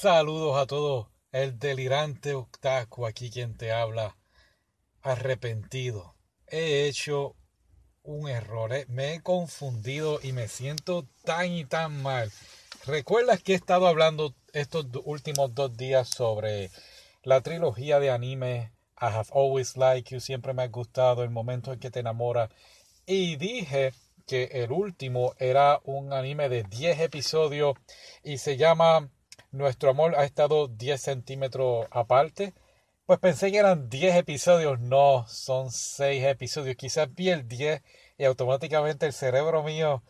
Saludos a todos. El delirante Octaco, aquí quien te habla. Arrepentido. He hecho un error. eh. Me he confundido y me siento tan y tan mal. ¿Recuerdas que he estado hablando estos últimos dos días sobre la trilogía de anime I Have Always Liked You? Siempre me ha gustado el momento en que te enamora. Y dije que el último era un anime de 10 episodios y se llama Nuestro amor ha estado 10 centímetros aparte. Pues pensé que eran 10 episodios, no, son 6 episodios. Quizás vi el 10 y automáticamente el cerebro mío,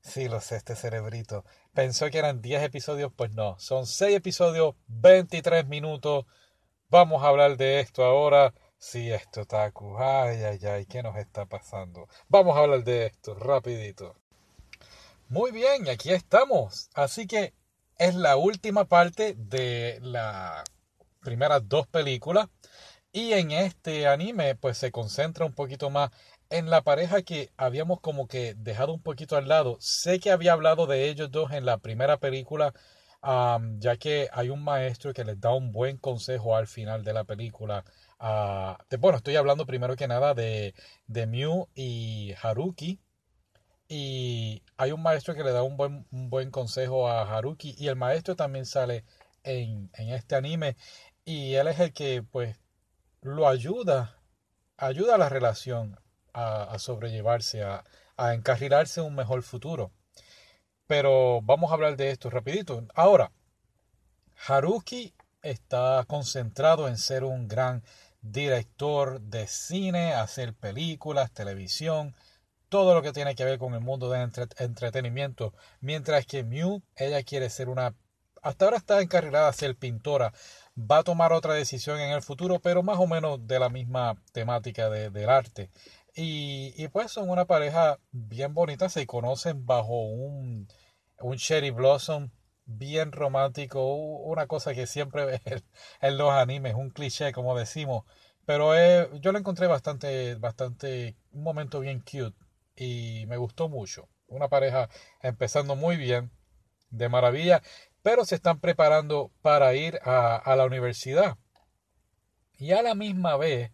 sí lo sé, este cerebrito, pensó que eran 10 episodios, pues no, son 6 episodios, 23 minutos. Vamos a hablar de esto ahora. Sí, esto, Taku. Ay, ay, ay, ¿qué nos está pasando? Vamos a hablar de esto, rapidito. Muy bien, aquí estamos. Así que es la última parte de las primeras dos películas. Y en este anime, pues se concentra un poquito más en la pareja que habíamos como que dejado un poquito al lado. Sé que había hablado de ellos dos en la primera película, ya que hay un maestro que les da un buen consejo al final de la película. ah, de- bueno, estoy hablando primero que nada de, de Mew y Haruki. Y hay un maestro que le da un buen, un buen consejo a Haruki. Y el maestro también sale en, en este anime. Y él es el que pues lo ayuda, ayuda a la relación a, a sobrellevarse, a, a encarrilarse en un mejor futuro. Pero vamos a hablar de esto rapidito. Ahora, Haruki está concentrado en ser un gran director de cine, hacer películas, televisión, todo lo que tiene que ver con el mundo del entre- entretenimiento. Mientras que Mew, ella quiere ser una... Hasta ahora está encarrilada a ser pintora. Va a tomar otra decisión en el futuro, pero más o menos de la misma temática de- del arte. Y, y pues son una pareja bien bonita, se conocen bajo un, un cherry blossom bien romántico, una cosa que siempre en los animes, un cliché como decimos, pero eh, yo lo encontré bastante, bastante, un momento bien cute y me gustó mucho. Una pareja empezando muy bien, de maravilla, pero se están preparando para ir a, la universidad. Y a la misma vez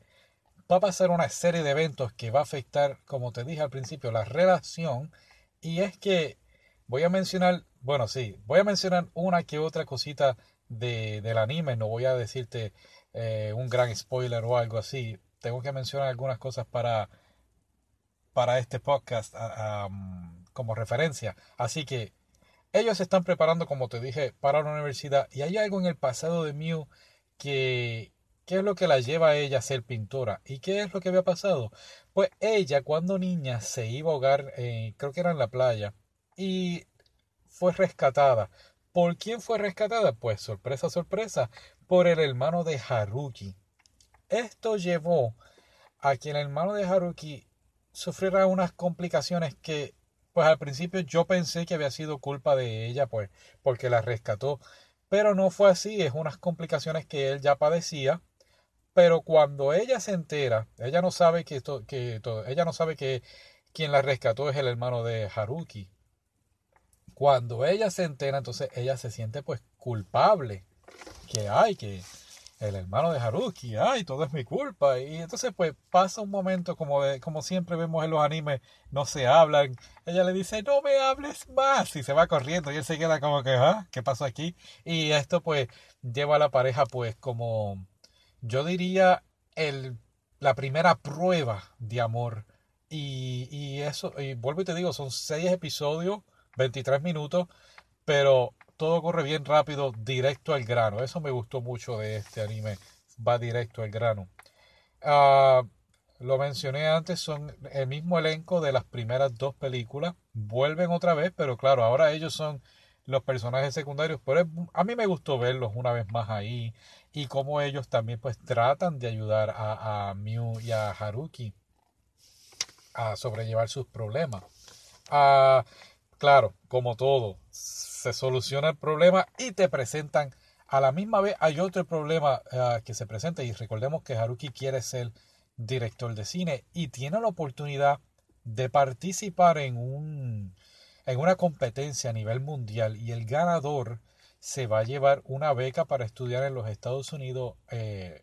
va a pasar una serie de eventos que va a afectar, como te dije al principio, la relación. Y es que voy a mencionar, bueno, sí, voy a mencionar una que otra cosita de, del anime. No voy a decirte eh, un gran spoiler o algo así. Tengo que mencionar algunas cosas para, para este podcast um, como referencia. Así que ellos se están preparando, como te dije, para la universidad. Y hay algo en el pasado de Mew que, ¿qué es lo que la lleva a ella a ser pintora? ¿Y qué es lo que había pasado? Pues ella, cuando niña, se iba a ahogar, eh, creo que era en la playa, y fue rescatada. ¿Por quién fue rescatada? Pues sorpresa, sorpresa, por el hermano de Haruki. Esto llevó a que el hermano de Haruki sufriera unas complicaciones que, pues al principio yo pensé que había sido culpa de ella, pues, porque la rescató. Pero no fue así, es unas complicaciones que él ya padecía. Pero cuando ella se entera, ella no sabe que, esto, que todo, ella no sabe que quien la rescató es el hermano de Haruki. Cuando ella se entera, entonces ella se siente pues culpable. Que ay, que el hermano de Haruki, ay, todo es mi culpa. Y entonces pues pasa un momento como de, como siempre vemos en los animes, no se hablan. Ella le dice, no me hables más. Y se va corriendo y él se queda como que, ah, ¿qué pasó aquí? Y esto pues lleva a la pareja pues como, yo diría, el, la primera prueba de amor. Y, y eso, y vuelvo y te digo, son seis episodios, 23 minutos, pero todo corre bien rápido, directo al grano. Eso me gustó mucho de este anime. Va directo al grano. Ah, lo mencioné antes, son el mismo elenco de las primeras dos películas. Vuelven otra vez, pero claro, ahora ellos son los personajes secundarios. Pero a mí me gustó verlos una vez más ahí. Y cómo ellos también pues tratan de ayudar a, a Mew y a Haruki a sobrellevar sus problemas. Ah, claro, como todo, se soluciona el problema y te presentan a la misma vez hay otro problema ah, que se presenta y recordemos que Haruki quiere ser director de cine y tiene la oportunidad de participar en un en una competencia a nivel mundial y el ganador se va a llevar una beca para estudiar en los Estados Unidos, eh,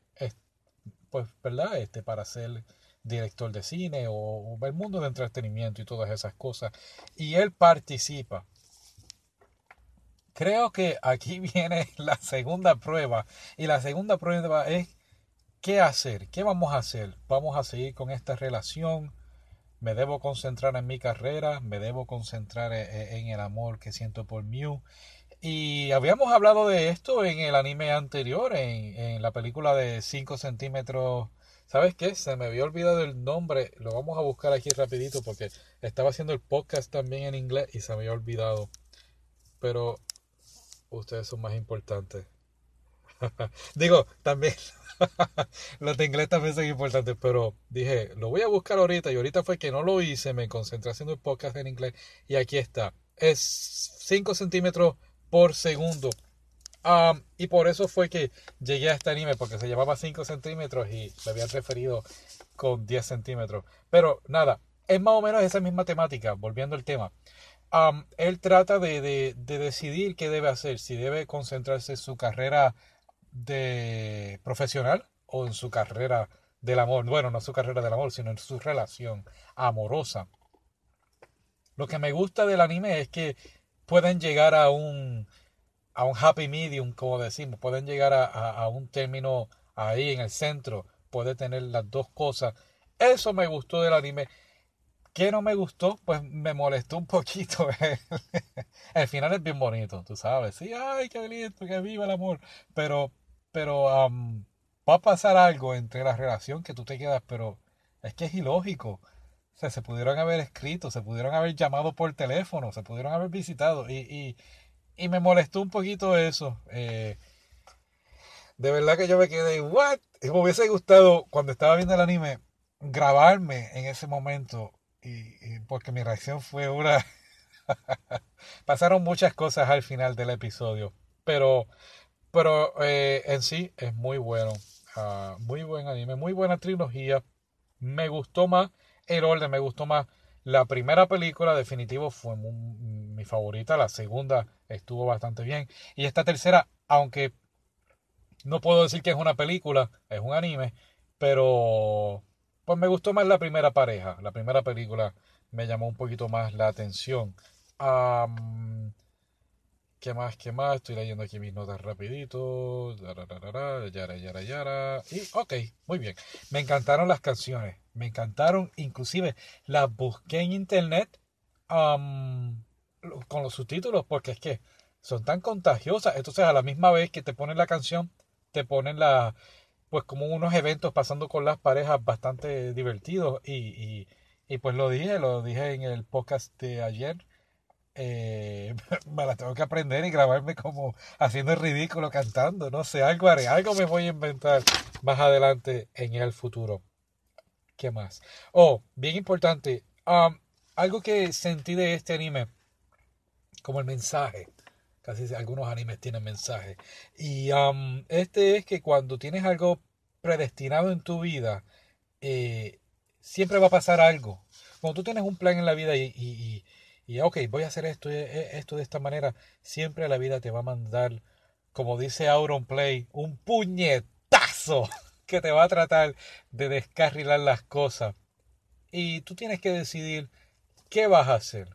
pues, ¿verdad? Este, para ser director de cine o, o, el mundo de entretenimiento y todas esas cosas. Y él participa. Creo que aquí viene la segunda prueba. Y la segunda prueba es qué hacer, qué vamos a hacer. Vamos a seguir con esta relación me debo concentrar en mi carrera, me debo concentrar e, e, en el amor que siento por Mew. Y habíamos hablado de esto en el anime anterior, en, la película de 5 centímetros. ¿Sabes qué? Se me había olvidado el nombre. Lo vamos a buscar aquí rapidito porque estaba haciendo el podcast también en inglés y se me había olvidado. Pero ustedes son más importantes. Digo, también los de inglés también son importantes, pero dije, lo voy a buscar ahorita y ahorita fue que no lo hice, me concentré haciendo el podcast en inglés y aquí está. Es 5 centímetros por segundo. y por eso fue que llegué a este anime, porque se llamaba 5 centímetros y me habían referido con 10 centímetros. Pero nada, es más o menos esa misma temática, volviendo al tema. Él trata de, de, decidir qué debe hacer, si debe concentrarse en su carrera de profesional o en su carrera del amor. Bueno, no su carrera del amor, sino en su relación amorosa. Lo que me gusta del anime es que pueden llegar a un, a un happy medium, como decimos, pueden llegar a, a, un término ahí en el centro, puede tener las dos cosas. Eso me gustó del anime. ¿Qué no me gustó? Pues me molestó un poquito. el final es bien bonito, tú sabes. Sí, ay, qué lindo, que viva el amor. Pero pero va a pasar algo entre la relación que tú te quedas, pero es que es ilógico. Se pudieron haber escrito, se pudieron haber llamado por teléfono, se pudieron haber visitado. Y, y, me molestó un poquito eso. Eh, de verdad que yo me quedé, ¿what? me hubiese gustado, cuando estaba viendo el anime, grabarme en ese momento. Y, porque mi reacción fue una... Pasaron muchas cosas al final del episodio. Pero pero eh, en sí es muy bueno. Ah, muy buen anime, muy buena trilogía. Me gustó más el orden, me gustó más. La primera película, definitivo, fue mi favorita. La segunda estuvo bastante bien. Y esta tercera, aunque no puedo decir que es una película, es un anime, pero pues me gustó más la primera pareja. La primera película me llamó un poquito más la atención. ¿Qué más? ¿Qué más? Estoy leyendo aquí mis notas rapidito. Yara, yara, yara. Y ok, muy bien. Me encantaron las canciones. Me encantaron. Inclusive las busqué en internet con los subtítulos porque es que son tan contagiosas. Entonces a la misma vez que te ponen la canción, te ponen la... Pues como unos eventos pasando con las parejas bastante divertidos. Y, y, y pues lo dije, lo dije en el podcast de ayer eh, me la tengo que aprender y grabarme como haciendo el ridículo cantando, no sé, algo haré, algo me voy a inventar más adelante en el futuro. ¿Qué más? Oh, bien importante, um, algo que sentí de este anime, como el mensaje, casi algunos animes tienen mensaje, y um, este es que cuando tienes algo predestinado en tu vida, eh, siempre va a pasar algo. Cuando tú tienes un plan en la vida y y ok, voy a hacer esto, eh, eh, esto de esta manera, siempre la vida te va a mandar, como dice Auron Play, un puñetazo que te va a tratar de descarrilar las cosas. Y tú tienes que decidir qué vas a hacer.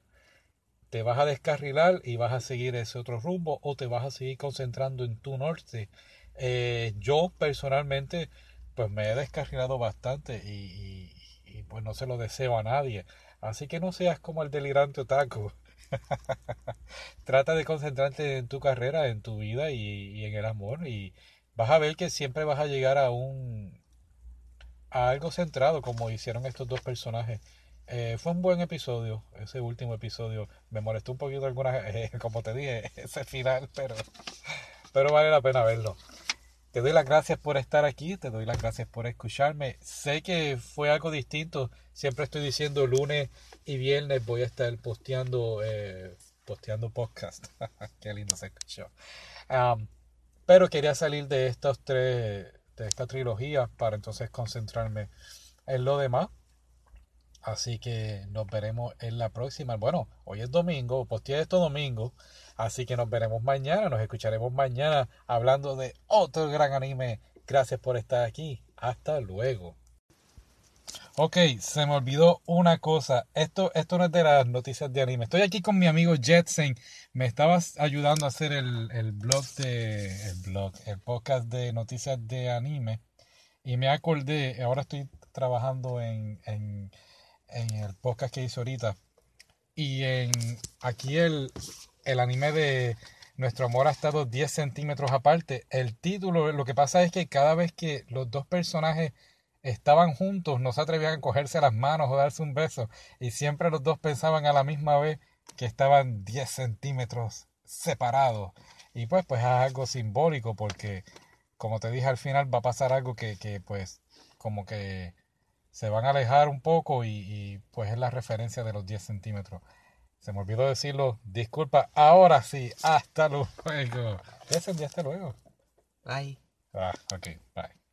¿Te vas a descarrilar y vas a seguir ese otro rumbo o te vas a seguir concentrando en tu norte? Eh, yo personalmente pues me he descarrilado bastante y, y, pues no se lo deseo a nadie. Así que no seas como el delirante otaku. Trata de concentrarte en tu carrera, en tu vida y, en el amor y vas a ver que siempre vas a llegar a un a algo centrado como hicieron estos dos personajes. Eh, fue un buen episodio, ese último episodio. Me molestó un poquito algunas, eh, como te dije, ese final, pero, pero vale la pena verlo. Te doy las gracias por estar aquí, te doy las gracias por escucharme. Sé que fue algo distinto. Siempre estoy diciendo lunes y viernes voy a estar posteando, eh, posteando podcast. Qué lindo se escuchó. pero quería salir de estos tres, de esta trilogía para entonces concentrarme en lo demás. Así que nos veremos en la próxima. Bueno, hoy es domingo, posteé esto domingo. Así que nos veremos mañana, nos escucharemos mañana hablando de otro gran anime. Gracias por estar aquí. Hasta luego. Ok, se me olvidó una cosa. Esto, esto no es de las noticias de anime. Estoy aquí con mi amigo Jetsen. Me estabas ayudando a hacer el, el blog de. El blog, el podcast de noticias de anime. Y me acordé, ahora estoy trabajando en, en, en el podcast que hice ahorita. Y en aquí el, el anime de Nuestro amor ha estado 10 centímetros aparte. El título, lo que pasa es que cada vez que los dos personajes estaban juntos, no se atrevían a cogerse las manos o darse un beso. Y siempre los dos pensaban a la misma vez que estaban 10 centímetros separados. Y pues, pues es algo simbólico porque, como te dije al final, va a pasar algo que, que pues, como que se van a alejar un poco y, y pues es la referencia de los 10 centímetros. Se me olvidó decirlo. Disculpa. Ahora sí. Hasta luego. Ya hasta luego. Bye. Ah, ok. Bye.